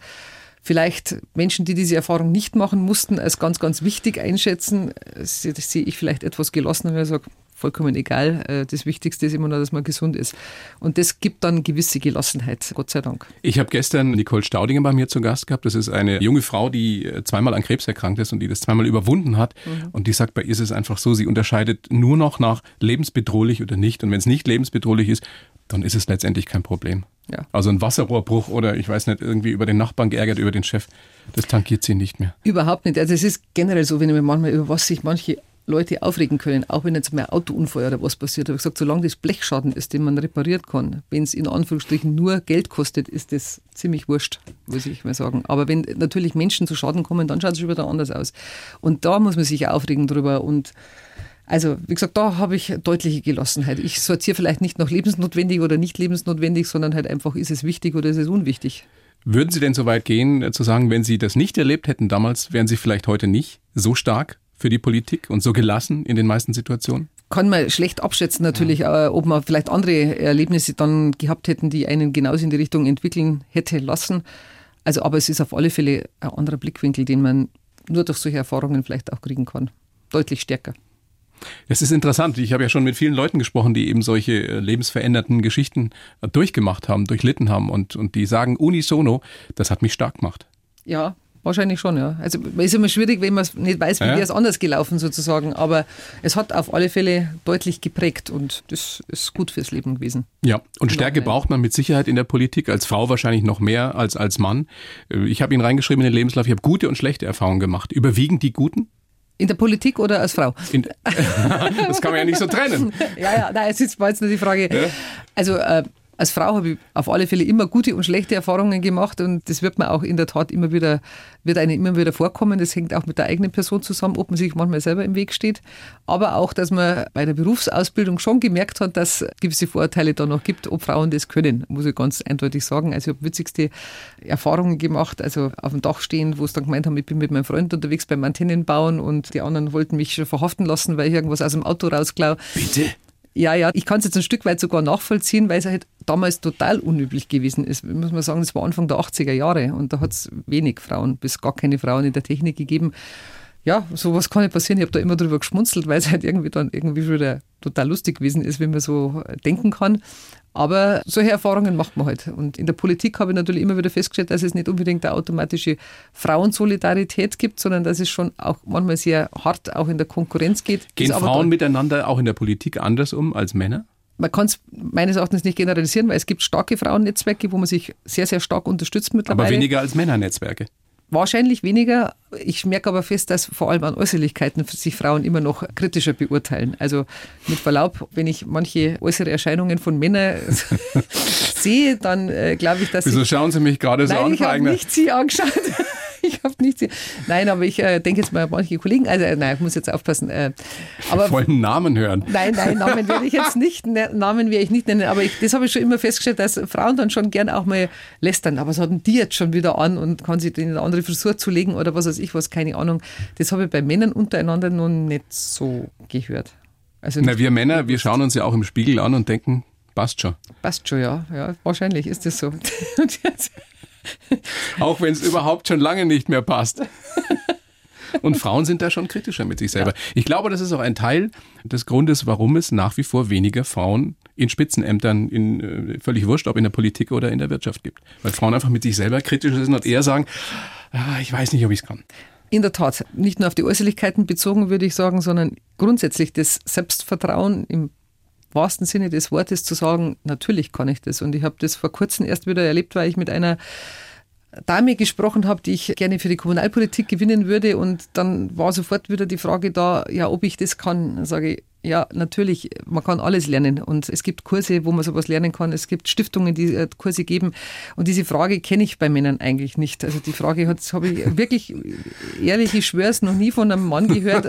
vielleicht Menschen, die diese Erfahrung nicht machen mussten, als ganz, ganz wichtig einschätzen, sehe ich vielleicht etwas gelassener, weil ich sage, vollkommen egal. Äh, das Wichtigste ist immer nur, dass man gesund ist. Und das gibt dann gewisse Gelassenheit, Gott sei Dank. Ich habe gestern Nicole Staudinger bei mir zu Gast gehabt. Das ist eine junge Frau, die äh, zweimal an Krebs erkrankt ist und die das zweimal überwunden hat. Mhm. Und die sagt, bei ihr ist es einfach so, sie unterscheidet nur noch nach lebensbedrohlich oder nicht. Und wenn es nicht lebensbedrohlich ist, dann ist es letztendlich kein Problem. Ja. Also ein Wasserrohrbruch oder ich weiß nicht, irgendwie über den Nachbarn geärgert, über den Chef, das tankiert sie nicht mehr. Überhaupt nicht. Also es ist generell so, wenn ich mir manchmal über was sich manche Leute aufregen können, auch wenn jetzt mal ein Autounfall oder was passiert. habe ich gesagt, solange das Blechschaden ist, den man repariert kann, wenn es in Anführungsstrichen nur Geld kostet, ist das ziemlich wurscht, muss ich mal sagen. Aber wenn natürlich Menschen zu Schaden kommen, dann schaut es schon wieder anders aus. Und da muss man sich aufregen drüber und also, wie gesagt, da habe ich deutliche Gelassenheit. Ich sortiere vielleicht nicht nach lebensnotwendig oder nicht lebensnotwendig, sondern halt einfach, ist es wichtig oder ist es unwichtig. Würden Sie denn so weit gehen, äh, zu sagen, wenn Sie das nicht erlebt hätten damals, wären Sie vielleicht heute nicht so stark für die Politik und so gelassen in den meisten Situationen? Kann man schlecht abschätzen natürlich, ja. Äh, ob man vielleicht andere Erlebnisse dann gehabt hätten, die einen genauso in die Richtung entwickeln hätte lassen. Also, aber es ist auf alle Fälle ein anderer Blickwinkel, den man nur durch solche Erfahrungen vielleicht auch kriegen kann. Deutlich stärker. Es ist interessant. Ich habe ja schon mit vielen Leuten gesprochen, die eben solche äh, lebensveränderten Geschichten äh, durchgemacht haben, durchlitten haben und, und die sagen unisono, das hat mich stark gemacht. Ja, Wahrscheinlich schon, ja. Also es ist immer schwierig, wenn man nicht weiß, wie ja. wäre es anders gelaufen sozusagen. Aber es hat auf alle Fälle deutlich geprägt und das ist gut fürs Leben gewesen. Ja, und Stärke braucht man mit Sicherheit in der Politik, als Frau wahrscheinlich noch mehr als als Mann. Äh, ich habe ihn reingeschrieben in den Lebenslauf, ich habe gute und schlechte Erfahrungen gemacht. Überwiegend die guten? In der Politik oder als Frau? In, das kann man ja nicht so trennen. ja, ja, nein, jetzt war jetzt nur die Frage. Ja? Also äh, als Frau habe ich auf alle Fälle immer gute und schlechte Erfahrungen gemacht und das wird man auch in der Tat immer wieder, wird einem immer wieder vorkommen. Das hängt auch mit der eigenen Person zusammen, ob man sich manchmal selber im Weg steht. Aber auch, dass man bei der Berufsausbildung schon gemerkt hat, dass es gewisse Vorurteile da noch gibt, ob Frauen das können, muss ich ganz eindeutig sagen. Also ich habe witzigste Erfahrungen gemacht, also auf dem Dach stehen, wo es dann gemeint haben, ich bin mit meinem Freund unterwegs beim Antennenbauen und die anderen wollten mich schon verhaften lassen, weil ich irgendwas aus dem Auto rausklau. Bitte? Ja, ja, ich kann es jetzt ein Stück weit sogar nachvollziehen, weil es halt damals total unüblich gewesen ist. Muss man sagen, das war Anfang der 80er Jahre und da hat es wenig Frauen, bis gar keine Frauen in der Technik gegeben. Ja, sowas kann nicht passieren. Ich habe da immer drüber geschmunzelt, weil es halt irgendwie dann irgendwie schon wieder total lustig gewesen ist, wie man so denken kann. Aber solche Erfahrungen macht man halt. Und in der Politik habe ich natürlich immer wieder festgestellt, dass es nicht unbedingt eine automatische Frauensolidarität gibt, sondern dass es schon auch manchmal sehr hart auch in der Konkurrenz geht. Gehen Frauen miteinander auch in der Politik anders um als Männer? Man kann es meines Erachtens nicht generalisieren, weil es gibt starke Frauennetzwerke, wo man sich sehr, sehr stark unterstützt mittlerweile. Aber weniger als Männernetzwerke. Wahrscheinlich weniger. Ich merke aber fest, dass vor allem an Äußerlichkeiten sich Frauen immer noch kritischer beurteilen. Also mit Verlaub, wenn ich manche äußere Erscheinungen von Männern sehe, dann äh, glaube ich, dass. Wieso schauen Sie mich gerade so Nein, an? Ich habe nicht Sie angeschaut. Habe nichts. Nein, aber ich äh, denke jetzt mal an manche Kollegen. Also, äh, nein, ich muss jetzt aufpassen. Äh, aber, ich wollte einen Namen hören. Nein, nein, Namen werde ich jetzt nicht, ne, Namen werde ich nicht nennen. Aber ich, das habe ich schon immer festgestellt, dass Frauen dann schon gern auch mal lästern. Aber was hatten die jetzt schon wieder an und kann sich in eine andere Frisur zulegen oder was weiß ich was, keine Ahnung. Das habe ich bei Männern untereinander noch nicht so gehört. Also Na, wir Männer, wir schauen uns ja auch im Spiegel an und denken, passt schon. Passt schon, ja. ja wahrscheinlich ist das so. Auch wenn es überhaupt schon lange nicht mehr passt. Und Frauen sind da schon kritischer mit sich selber. Ja. Ich glaube, das ist auch ein Teil des Grundes, warum es nach wie vor weniger Frauen in Spitzenämtern, in äh, völlig wurscht, ob in der Politik oder in der Wirtschaft gibt. Weil Frauen einfach mit sich selber kritisch sind und eher sagen, ah, ich weiß nicht, ob ich es kann. In der Tat, nicht nur auf die Äußerlichkeiten bezogen, würde ich sagen, sondern grundsätzlich das Selbstvertrauen im wahrsten Sinne des Wortes zu sagen, natürlich kann ich das. Und ich habe das vor kurzem erst wieder erlebt, weil ich mit einer Dame gesprochen habe, die ich gerne für die Kommunalpolitik gewinnen würde. Und dann war sofort wieder die Frage da, ja, ob ich das kann. Dann sage ich, ja, natürlich, man kann alles lernen und es gibt Kurse, wo man sowas lernen kann. Es gibt Stiftungen, die äh, Kurse geben und diese Frage kenne ich bei Männern eigentlich nicht. Also die Frage habe ich wirklich, ehrlich, ich schwöre es, noch nie von einem Mann gehört,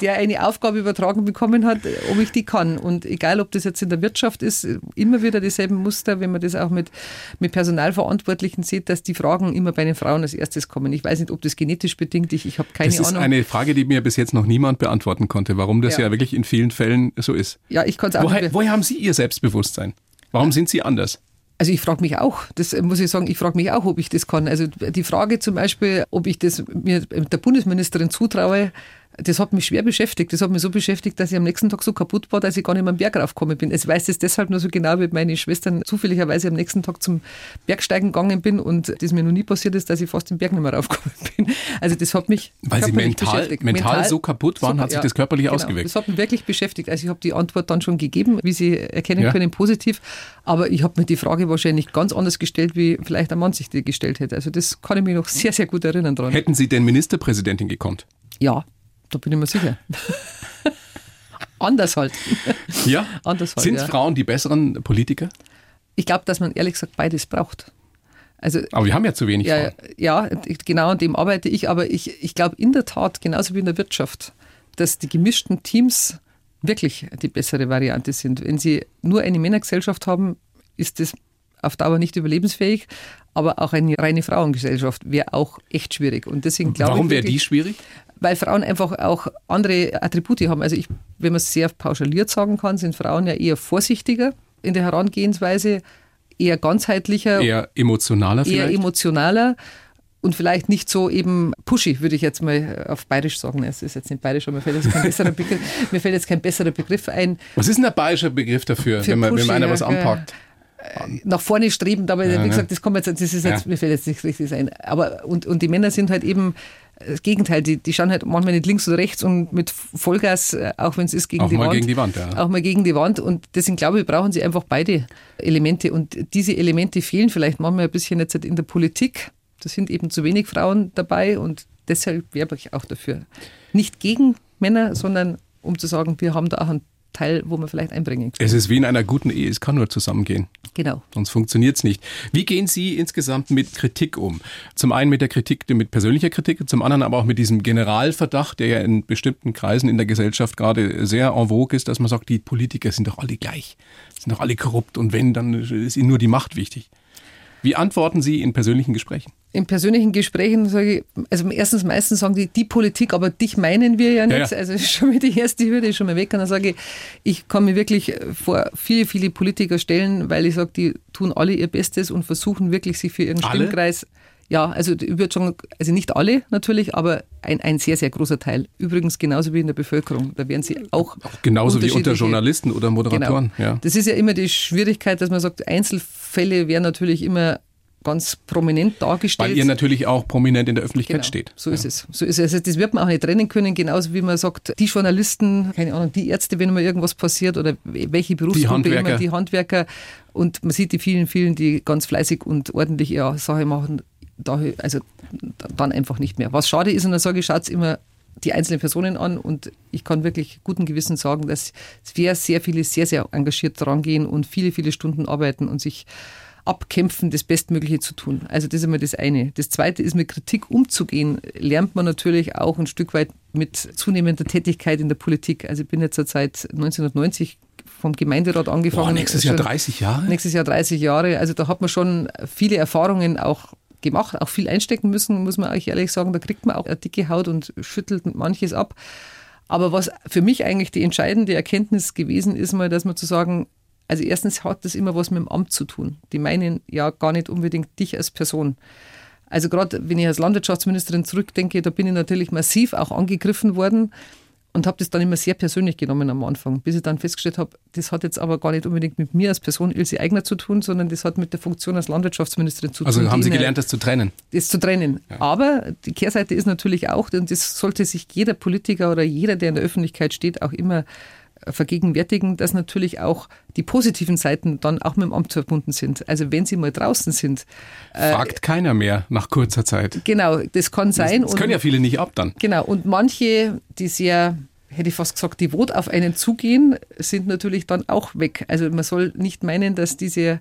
der eine Aufgabe übertragen bekommen hat, ob ich die kann. Und egal, ob das jetzt in der Wirtschaft ist, immer wieder dieselben Muster, wenn man das auch mit, mit Personalverantwortlichen sieht, dass die Fragen immer bei den Frauen als erstes kommen. Ich weiß nicht, ob das genetisch bedingt ist, ich habe keine Ahnung. Das ist Ahnung. eine Frage, die mir bis jetzt noch niemand beantworten konnte, warum das ja, ja wirklich in vielen vielen Fällen so ist. Ja, ich kann es auch woher, woher haben Sie Ihr Selbstbewusstsein? Warum sind Sie anders? Also ich frage mich auch, das muss ich sagen, ich frage mich auch, ob ich das kann. Also die Frage zum Beispiel, ob ich das mir der Bundesministerin zutraue, das hat mich schwer beschäftigt. Das hat mich so beschäftigt, dass ich am nächsten Tag so kaputt war, dass ich gar nicht mehr am Berg raufgekommen bin. Ich weiß es deshalb nur so genau, weil meine Schwestern zufälligerweise am nächsten Tag zum Bergsteigen gegangen bin und das mir noch nie passiert ist, dass ich fast den Berg nicht mehr raufgekommen bin. Also das hat mich Weil Sie mental, mental, mental, so kaputt waren, so, hat sich ja, das körperlich genau, ausgewirkt. Das hat mich wirklich beschäftigt. Also ich habe die Antwort dann schon gegeben, wie Sie erkennen ja. können, positiv. Aber ich habe mir die Frage wahrscheinlich ganz anders gestellt, wie vielleicht ein Mann sich die gestellt hätte. Also das kann ich mich noch sehr, sehr gut erinnern dran. Hätten Sie denn Ministerpräsidentin gekonnt? Ja, da bin ich mir sicher. Anders halt. Ja? Anders halt, Sind ja. Frauen die besseren Politiker? Ich glaube, dass man ehrlich gesagt beides braucht. Also, aber wir haben ja zu wenig ja, Frauen. Ja, genau an dem arbeite ich. Aber ich, ich glaube in der Tat, genauso wie in der Wirtschaft, dass die gemischten Teams wirklich die bessere Variante sind. Wenn sie nur eine Männergesellschaft haben, ist das auf Dauer nicht überlebensfähig. Aber auch eine reine Frauengesellschaft wäre auch echt schwierig. Und deswegen glaube Warum wäre die schwierig? Weil Frauen einfach auch andere Attribute haben. Also ich, wenn man es sehr pauschaliert sagen kann, sind Frauen ja eher vorsichtiger in der Herangehensweise, eher ganzheitlicher, eher emotionaler, eher vielleicht? emotionaler und vielleicht nicht so eben pushy, würde ich jetzt mal auf Bayerisch sagen. Es ist jetzt nicht Bayerisch, aber mir fällt jetzt kein besserer Begriff, mir fällt jetzt kein besserer Begriff ein. Was ist denn der bayerische Begriff dafür, wenn, man, pushy, wenn man einer was anpackt? Äh, nach vorne strebend, aber ja, wie gesagt, das kommt jetzt, das ist jetzt, ja. mir fällt jetzt nicht richtig ein. Aber und, und die Männer sind halt eben das Gegenteil, die, die schauen halt manchmal nicht links oder rechts und mit Vollgas, äh, auch wenn es ist, gegen auch die mal Wand. Gegen die Wand ja. Auch mal gegen die Wand. Und deswegen glaube ich, brauchen sie einfach beide Elemente. Und diese Elemente fehlen vielleicht manchmal ein bisschen jetzt in der Politik. Da sind eben zu wenig Frauen dabei und deshalb werbe ich auch dafür. Nicht gegen Männer, sondern um zu sagen, wir haben da auch einen Teil, wo man vielleicht einbringen kann. Es ist wie in einer guten Ehe, es kann nur zusammengehen. Genau. Sonst funktioniert es nicht. Wie gehen Sie insgesamt mit Kritik um? Zum einen mit der Kritik, mit persönlicher Kritik, zum anderen aber auch mit diesem Generalverdacht, der ja in bestimmten Kreisen in der Gesellschaft gerade sehr en vogue ist, dass man sagt, die Politiker sind doch alle gleich, sind doch alle korrupt und wenn, dann ist ihnen nur die Macht wichtig. Wie, antworten Sie in persönlichen Gesprächen? In persönlichen Gesprächen sage ich, also erstens meistens sagen die, die Politik, aber dich meinen wir ja nicht. Ja, ja. Also ist schon mal die erste Hürde ist schon mal weg. Und dann sage ich, ich kann mir wirklich vor viele, viele Politiker stellen, weil ich sage, die tun alle ihr Bestes und versuchen wirklich sich für ihren alle? Stimmkreis ja, also ich würde sagen, also nicht alle natürlich, aber ein, ein sehr, sehr großer Teil. Übrigens genauso wie in der Bevölkerung. Da werden sie auch. auch genauso wie unter Journalisten oder Moderatoren. Genau. Ja. Das ist ja immer die Schwierigkeit, dass man sagt, Einzelfälle werden natürlich immer ganz prominent dargestellt. Weil ihr natürlich auch prominent in der Öffentlichkeit genau, steht. So ja. ist es. So ist es. Also das wird man auch nicht trennen können, genauso wie man sagt, die Journalisten, keine Ahnung, die Ärzte, wenn mal irgendwas passiert oder welche Berufsgruppe immer, die Handwerker und man sieht die vielen, vielen, die ganz fleißig und ordentlich ihre Sache machen da, also dann einfach nicht mehr. Was schade ist, und dann sage ich, schaut immer die einzelnen Personen an und ich kann wirklich guten Gewissen sagen, dass sehr, sehr viele sehr, sehr engagiert dran gehen und viele, viele Stunden arbeiten und sich abkämpfen, das Bestmögliche zu tun. Also das ist immer das eine. Das zweite ist, mit Kritik umzugehen, lernt man natürlich auch ein Stück weit mit zunehmender Tätigkeit in der Politik. Also ich bin jetzt seit 1990 vom Gemeinderat angefangen. Boah, nächstes Jahr 30 Jahre? Nächstes Jahr 30 Jahre. Also da hat man schon viele Erfahrungen auch gemacht, auch viel einstecken müssen, muss man euch ehrlich sagen. Da kriegt man auch eine dicke Haut und schüttelt manches ab. Aber was für mich eigentlich die entscheidende Erkenntnis gewesen ist, mal, dass man zu sagen, also erstens hat das immer was mit dem Amt zu tun. Die meinen ja gar nicht unbedingt dich als Person. Also gerade wenn ich als Landwirtschaftsministerin zurückdenke, da bin ich natürlich massiv auch angegriffen worden und habe das dann immer sehr persönlich genommen am Anfang, bis ich dann festgestellt habe, das hat jetzt aber gar nicht unbedingt mit mir als Person Ilse Eigner zu tun, sondern das hat mit der Funktion als Landwirtschaftsministerin zu also tun. Also haben Sie gelernt, das zu trennen? Das zu trennen. Ja. Aber die Kehrseite ist natürlich auch, und das sollte sich jeder Politiker oder jeder, der in der Öffentlichkeit steht, auch immer vergegenwärtigen, dass natürlich auch die positiven Seiten dann auch mit dem Amt verbunden sind. Also wenn Sie mal draußen sind. Äh, Fragt äh, keiner mehr nach kurzer Zeit. Genau, das kann sein. Das, das können ja viele nicht ab dann. Genau, und manche, die sehr hätte ich fast gesagt, devot auf einen zugehen, sind natürlich dann auch weg. Also man soll nicht meinen, dass diese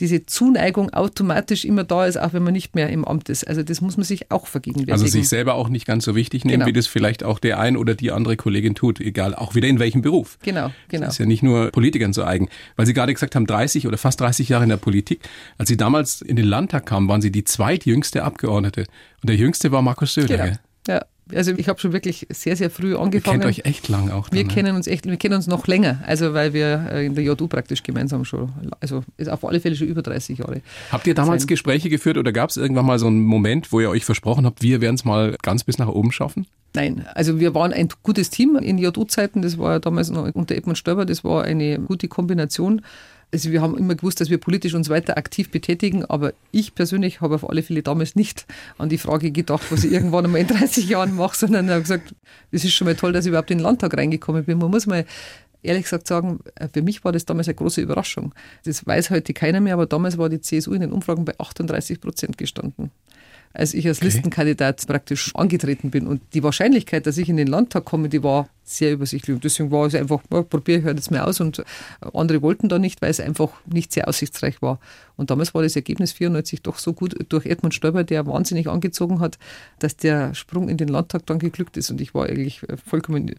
diese Zuneigung automatisch immer da ist, auch wenn man nicht mehr im Amt ist. Also das muss man sich auch vergegenwärtigen. Also sich selber auch nicht ganz so wichtig nehmen, genau. wie das vielleicht auch der ein oder die andere Kollegin tut, egal, auch wieder in welchem Beruf. Genau, genau. Das ist ja nicht nur Politikern so eigen. Weil Sie gerade gesagt haben, 30 oder fast 30 Jahre in der Politik. Als Sie damals in den Landtag kamen, waren Sie die zweitjüngste Abgeordnete. Und der jüngste war Markus Söder. Genau. Ja, also ich habe schon wirklich sehr, sehr früh angefangen. Ihr kennt euch echt lang auch. Dann, wir ne? kennen uns echt, wir kennen uns noch länger, also weil wir äh, in der JU praktisch gemeinsam schon, also ist auf alle Fälle schon über 30 Jahre. Habt ihr damals sein. Gespräche geführt oder gab es irgendwann mal so einen Moment, wo ihr euch versprochen habt, wir werden es mal ganz bis nach oben schaffen? Nein, also wir waren ein gutes Team in JU-Zeiten, das war damals noch unter Edmund Stoiber, das war eine gute Kombination. Also wir haben immer gewusst, dass wir politisch uns weiter aktiv betätigen, aber ich persönlich habe auf alle Fälle damals nicht an die Frage gedacht, was ich irgendwann einmal in 30 Jahren mache, sondern habe gesagt, es ist schon mal toll, dass ich überhaupt in den Landtag reingekommen bin. Man muss mal ehrlich gesagt sagen, für mich war das damals eine große Überraschung. Das weiß heute keiner mehr, aber damals war die CSU in den Umfragen bei 38 Prozent gestanden als ich als okay. Listenkandidat praktisch angetreten bin. Und die Wahrscheinlichkeit, dass ich in den Landtag komme, die war sehr übersichtlich. Und deswegen war es einfach, probiere ich halt jetzt mal aus. Und andere wollten da nicht, weil es einfach nicht sehr aussichtsreich war. Und damals war das Ergebnis 94 doch so gut durch Edmund Stoiber, der wahnsinnig angezogen hat, dass der Sprung in den Landtag dann geglückt ist. Und ich war eigentlich vollkommen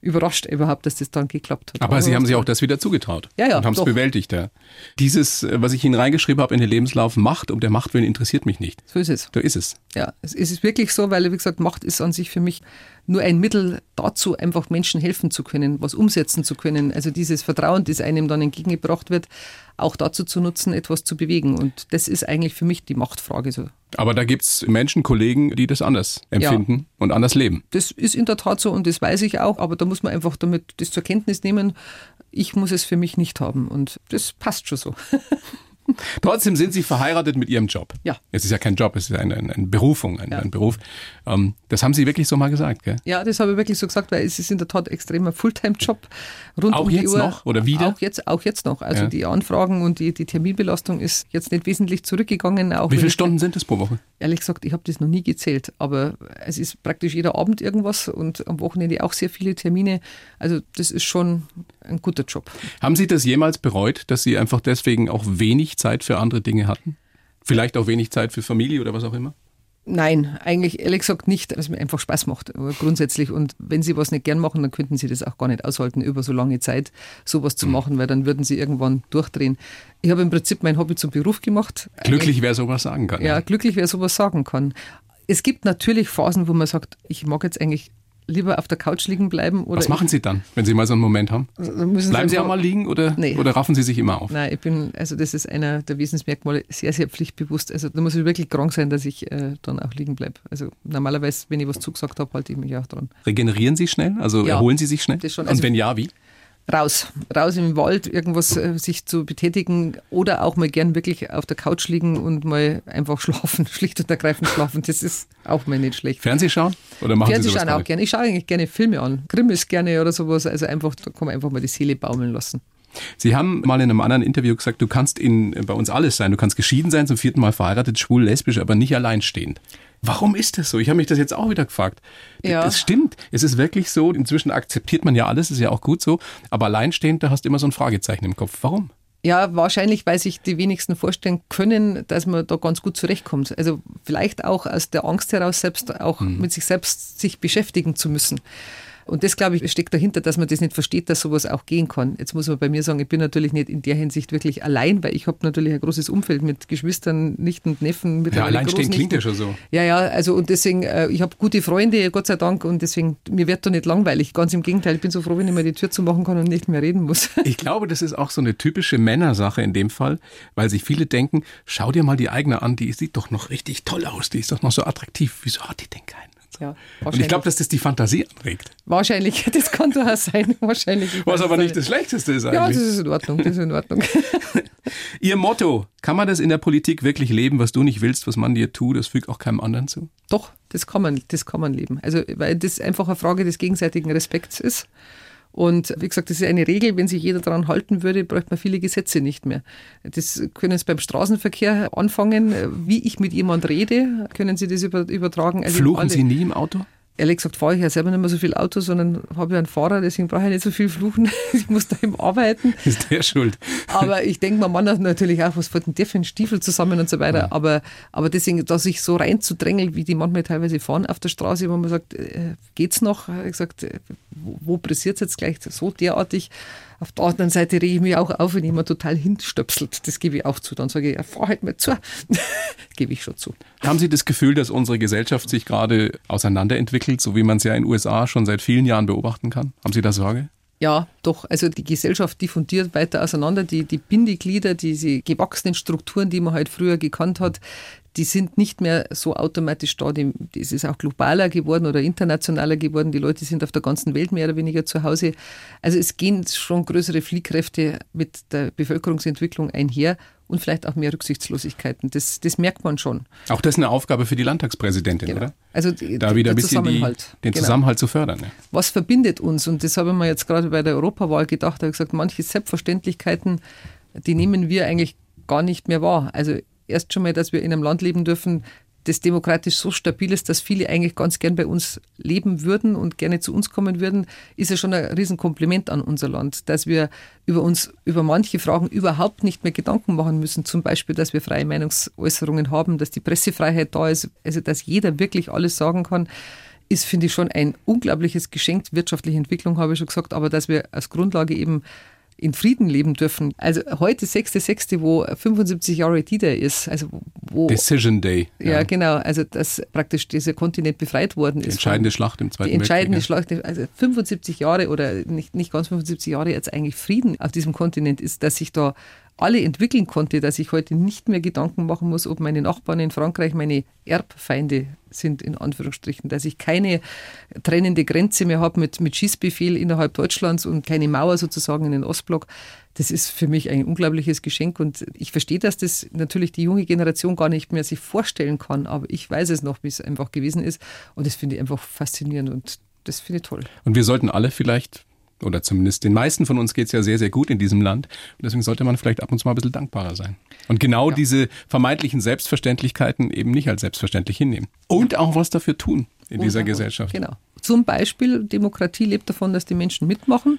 überrascht überhaupt, dass das dann geklappt hat. Aber, Aber Sie haben sich auch das wieder zugetraut ja, ja, und haben es bewältigt. Ja. Dieses, äh, was ich Ihnen reingeschrieben habe in den Lebenslauf, Macht um der Macht willen interessiert mich nicht. So ist es. Da ist es. Ja, es ist wirklich so, weil, wie gesagt, Macht ist an sich für mich nur ein Mittel dazu, einfach Menschen helfen zu können, was umsetzen zu können. Also dieses Vertrauen, das einem dann entgegengebracht wird, auch dazu zu nutzen, etwas zu bewegen. Und das ist eigentlich für mich die Machtfrage so. Aber da gibt es Menschen, Kollegen, die das anders empfinden ja. und anders leben. Das ist in der Tat so und das weiß ich auch, aber da muss man einfach damit das zur Kenntnis nehmen. Ich muss es für mich nicht haben und das passt schon so. Trotzdem sind Sie verheiratet mit Ihrem Job. Ja. Es ist ja kein Job, es ist eine, eine Berufung, ein, ja. ein Beruf. Ähm, das haben Sie wirklich so mal gesagt, gell? Ja, das habe ich wirklich so gesagt, weil es ist in der Tat extremer Fulltime-Job. Rund auch um jetzt Uhr. noch oder wieder? Auch jetzt, auch jetzt noch. Also ja. die Anfragen und die, die Terminbelastung ist jetzt nicht wesentlich zurückgegangen. Wie viele Stunden sind das pro Woche? Ehrlich gesagt, ich habe das noch nie gezählt, aber es ist praktisch jeder Abend irgendwas und am Wochenende auch sehr viele Termine. Also das ist schon ein guter Job. Haben Sie das jemals bereut, dass Sie einfach deswegen auch wenig Zeit für andere Dinge hatten? Vielleicht auch wenig Zeit für Familie oder was auch immer? Nein, eigentlich ehrlich gesagt nicht, weil es mir einfach Spaß macht, grundsätzlich. Und wenn Sie was nicht gern machen, dann könnten Sie das auch gar nicht aushalten, über so lange Zeit sowas zu mhm. machen, weil dann würden Sie irgendwann durchdrehen. Ich habe im Prinzip mein Hobby zum Beruf gemacht. Glücklich, wer sowas sagen kann. Ja, ja, glücklich, wer sowas sagen kann. Es gibt natürlich Phasen, wo man sagt, ich mag jetzt eigentlich lieber auf der Couch liegen bleiben. Oder Was machen Sie dann, wenn Sie mal so einen Moment haben? Bleiben Sie, Sie auch mal liegen oder, nee. oder raffen Sie sich immer auf? Nein, ich bin, also das ist einer der Wesensmerkmale, sehr, sehr pflichtbewusst. Also da muss ich wirklich krank sein, dass ich äh, dann auch liegen bleibe. Also normalerweise, wenn ich was zugesagt habe, halte ich mich auch dran. Regenerieren Sie schnell? Also ja, erholen Sie sich schnell? Schon. Also Und wenn ja, wie? Raus, raus im Wald, irgendwas äh, sich zu betätigen oder auch mal gern wirklich auf der Couch liegen und mal einfach schlafen, schlicht und ergreifend schlafen. Das ist auch mal nicht schlecht. Fernseh schauen oder machen Fernseh Sie schauen auch gerne. Ich schaue eigentlich gerne Filme an, Grimmes gerne oder sowas. Also einfach, da kann man einfach mal die Seele baumeln lassen. Sie haben mal in einem anderen Interview gesagt, du kannst in, bei uns alles sein. Du kannst geschieden sein, zum vierten Mal verheiratet, schwul, lesbisch, aber nicht alleinstehend. Warum ist das so? Ich habe mich das jetzt auch wieder gefragt. Ja. Das stimmt. Es ist wirklich so. Inzwischen akzeptiert man ja alles, ist ja auch gut so. Aber alleinstehend, da hast du immer so ein Fragezeichen im Kopf. Warum? Ja, wahrscheinlich, weil sich die wenigsten vorstellen können, dass man da ganz gut zurechtkommt. Also vielleicht auch aus der Angst heraus, selbst auch hm. mit sich selbst sich beschäftigen zu müssen. Und das, glaube ich, steckt dahinter, dass man das nicht versteht, dass sowas auch gehen kann. Jetzt muss man bei mir sagen, ich bin natürlich nicht in der Hinsicht wirklich allein, weil ich habe natürlich ein großes Umfeld mit Geschwistern, Nichten und Neffen. Mit ja, alleinstehen klingt ja schon so. Ja, ja, also und deswegen, äh, ich habe gute Freunde, Gott sei Dank, und deswegen, mir wird da nicht langweilig. Ganz im Gegenteil, ich bin so froh, wenn ich mal die Tür zumachen kann und nicht mehr reden muss. Ich glaube, das ist auch so eine typische Männersache in dem Fall, weil sich viele denken, schau dir mal die eigene an, die sieht doch noch richtig toll aus, die ist doch noch so attraktiv. Wieso hat die denn keinen? Ja, und ich glaube, dass das die Fantasie anregt. Wahrscheinlich, das kann durchaus sein. Wahrscheinlich. Was aber nicht das Schlechteste ist eigentlich. Ja, das ist in Ordnung. Das ist in Ordnung. Ihr Motto, kann man das in der Politik wirklich leben, was du nicht willst, was man dir tut, das fügt auch keinem anderen zu? Doch, das kann man, das kann man leben. Also, weil das einfach eine Frage des gegenseitigen Respekts ist. Und wie gesagt, das ist eine Regel, wenn sich jeder daran halten würde, bräuchte man viele Gesetze nicht mehr. Das können Sie beim Straßenverkehr anfangen. Wie ich mit jemand rede, können Sie das übertragen. Also Fluchen Sie nie im Auto? Ehrlich gesagt fahre ich ja selber nicht mehr so viel Auto, sondern habe ja einen Fahrer, deswegen brauche ich nicht so viel fluchen. ich muss da eben arbeiten. Ist der schuld. aber ich denke, mein Mann hat natürlich auch, was fällt denn der für einen Stiefel zusammen und so weiter. Ja. Aber, aber deswegen, da sich so reinzudrängeln, wie die manchmal teilweise fahren auf der Straße, wo man sagt, äh, geht's noch? Ich gesagt, äh, wo, wo pressiert es jetzt gleich so derartig? Auf der anderen Seite rege ich mich auch auf, wenn jemand total hinstöpselt. Das gebe ich auch zu. Dann sage ich, ja, fahr halt mal zu. gebe ich schon zu. Haben Sie das Gefühl, dass unsere Gesellschaft sich gerade auseinanderentwickelt, so wie man es ja in den USA schon seit vielen Jahren beobachten kann? Haben Sie da Sorge? Ja, doch. Also die Gesellschaft diffundiert weiter auseinander. Die, die Bindeglieder, diese gewachsenen Strukturen, die man halt früher gekannt hat, die sind nicht mehr so automatisch da. Es ist auch globaler geworden oder internationaler geworden. Die Leute sind auf der ganzen Welt mehr oder weniger zu Hause. Also es gehen schon größere Fliehkräfte mit der Bevölkerungsentwicklung einher und vielleicht auch mehr Rücksichtslosigkeiten. Das, das merkt man schon. Auch das ist eine Aufgabe für die Landtagspräsidentin, genau. oder? Also da wieder ein bisschen die, den genau. Zusammenhalt zu fördern. Ja. Was verbindet uns? Und das habe ich mir jetzt gerade bei der Europawahl gedacht. Da habe ich gesagt, manche Selbstverständlichkeiten, die nehmen wir eigentlich gar nicht mehr wahr. Also erst schon mal, dass wir in einem Land leben dürfen, das demokratisch so stabil ist, dass viele eigentlich ganz gern bei uns leben würden und gerne zu uns kommen würden, ist ja schon ein Riesenkompliment an unser Land, dass wir über uns, über manche Fragen überhaupt nicht mehr Gedanken machen müssen. Zum Beispiel, dass wir freie Meinungsäußerungen haben, dass die Pressefreiheit da ist, also dass jeder wirklich alles sagen kann ist, finde ich, schon ein unglaubliches Geschenk. Wirtschaftliche Entwicklung habe ich schon gesagt, aber dass wir als Grundlage eben in Frieden leben dürfen. Also heute 6.6., wo 75 Jahre D-Day ist, also wo Decision Day. Ja. ja. genau, also dass praktisch dieser Kontinent befreit worden die ist. Entscheidende Schlacht im Zweiten Weltkrieg. Entscheidende Schlacht, also 75 Jahre oder nicht, nicht ganz 75 Jahre jetzt eigentlich Frieden auf diesem Kontinent ist, dass sich da alle entwickeln konnte, dass ich heute nicht mehr Gedanken machen muss, ob meine Nachbarn in Frankreich meine Erbfeinde sind, in Anführungsstrichen, dass ich keine trennende Grenze mehr habe mit, mit Schießbefehl innerhalb Deutschlands und keine Mauer sozusagen in den Ostblock. Das ist für mich ein unglaubliches Geschenk und ich verstehe, dass das natürlich die junge Generation gar nicht mehr sich vorstellen kann, aber ich weiß es noch, wie es einfach gewesen ist und das finde ich einfach faszinierend und das finde ich toll. Und wir sollten alle vielleicht oder zumindest den meisten von uns geht es ja sehr, sehr gut in diesem Land. Und deswegen sollte man vielleicht ab und zu mal ein bisschen dankbarer sein. Und genau ja. diese vermeintlichen Selbstverständlichkeiten eben nicht als selbstverständlich hinnehmen. Und auch was dafür tun in und dieser Gesellschaft. Genau. Zum Beispiel, Demokratie lebt davon, dass die Menschen mitmachen.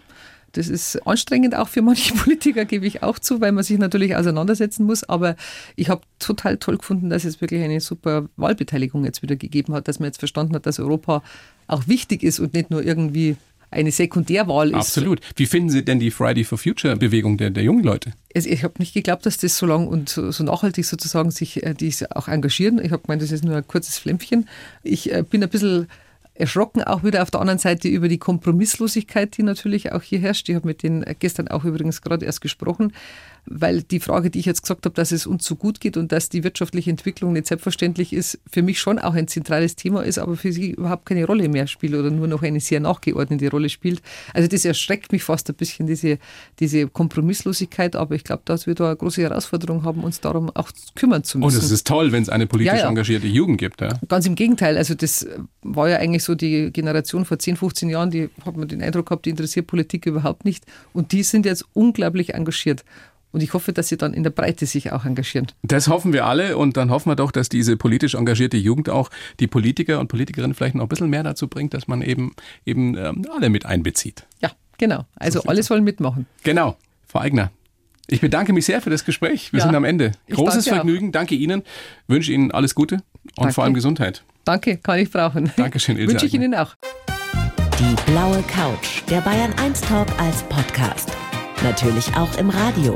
Das ist anstrengend auch für manche Politiker, gebe ich auch zu, weil man sich natürlich auseinandersetzen muss. Aber ich habe total toll gefunden, dass es wirklich eine super Wahlbeteiligung jetzt wieder gegeben hat, dass man jetzt verstanden hat, dass Europa auch wichtig ist und nicht nur irgendwie eine Sekundärwahl ist. Absolut. Wie finden Sie denn die Friday for Future Bewegung der, der jungen Leute? Also ich habe nicht geglaubt, dass das so lang und so, so nachhaltig sozusagen sich äh, die auch engagieren. Ich habe gemeint, das ist nur ein kurzes Flämmchen. Ich äh, bin ein bisschen erschrocken auch wieder auf der anderen Seite über die Kompromisslosigkeit, die natürlich auch hier herrscht. Ich habe mit denen gestern auch übrigens gerade erst gesprochen weil die Frage, die ich jetzt gesagt habe, dass es uns so gut geht und dass die wirtschaftliche Entwicklung nicht selbstverständlich ist, für mich schon auch ein zentrales Thema ist, aber für sie überhaupt keine Rolle mehr spielt oder nur noch eine sehr nachgeordnete Rolle spielt. Also das erschreckt mich fast ein bisschen, diese, diese Kompromisslosigkeit, aber ich glaube, dass wir da eine große Herausforderung haben, uns darum auch kümmern zu müssen. Und es ist toll, wenn es eine politisch ja, ja. engagierte Jugend gibt. Ja? Ganz im Gegenteil, also das war ja eigentlich so die Generation vor 10, 15 Jahren, die hat man den Eindruck gehabt, die interessiert Politik überhaupt nicht und die sind jetzt unglaublich engagiert. Und ich hoffe, dass sie dann in der Breite sich auch engagieren. Das hoffen wir alle und dann hoffen wir doch, dass diese politisch engagierte Jugend auch die Politiker und Politikerinnen vielleicht noch ein bisschen mehr dazu bringt, dass man eben, eben ähm, alle mit einbezieht. Ja, genau. Also so alle sollen mitmachen. Genau. Frau Eigner, ich bedanke mich sehr für das Gespräch. Wir ja, sind am Ende. Großes danke Vergnügen. Auch. Danke Ihnen. Wünsche Ihnen alles Gute und danke. vor allem Gesundheit. Danke, kann ich brauchen. Dankeschön, Ilse Wünsche ich Ihnen auch. Die blaue Couch, der Bayern 1 Talk als Podcast. Natürlich auch im Radio.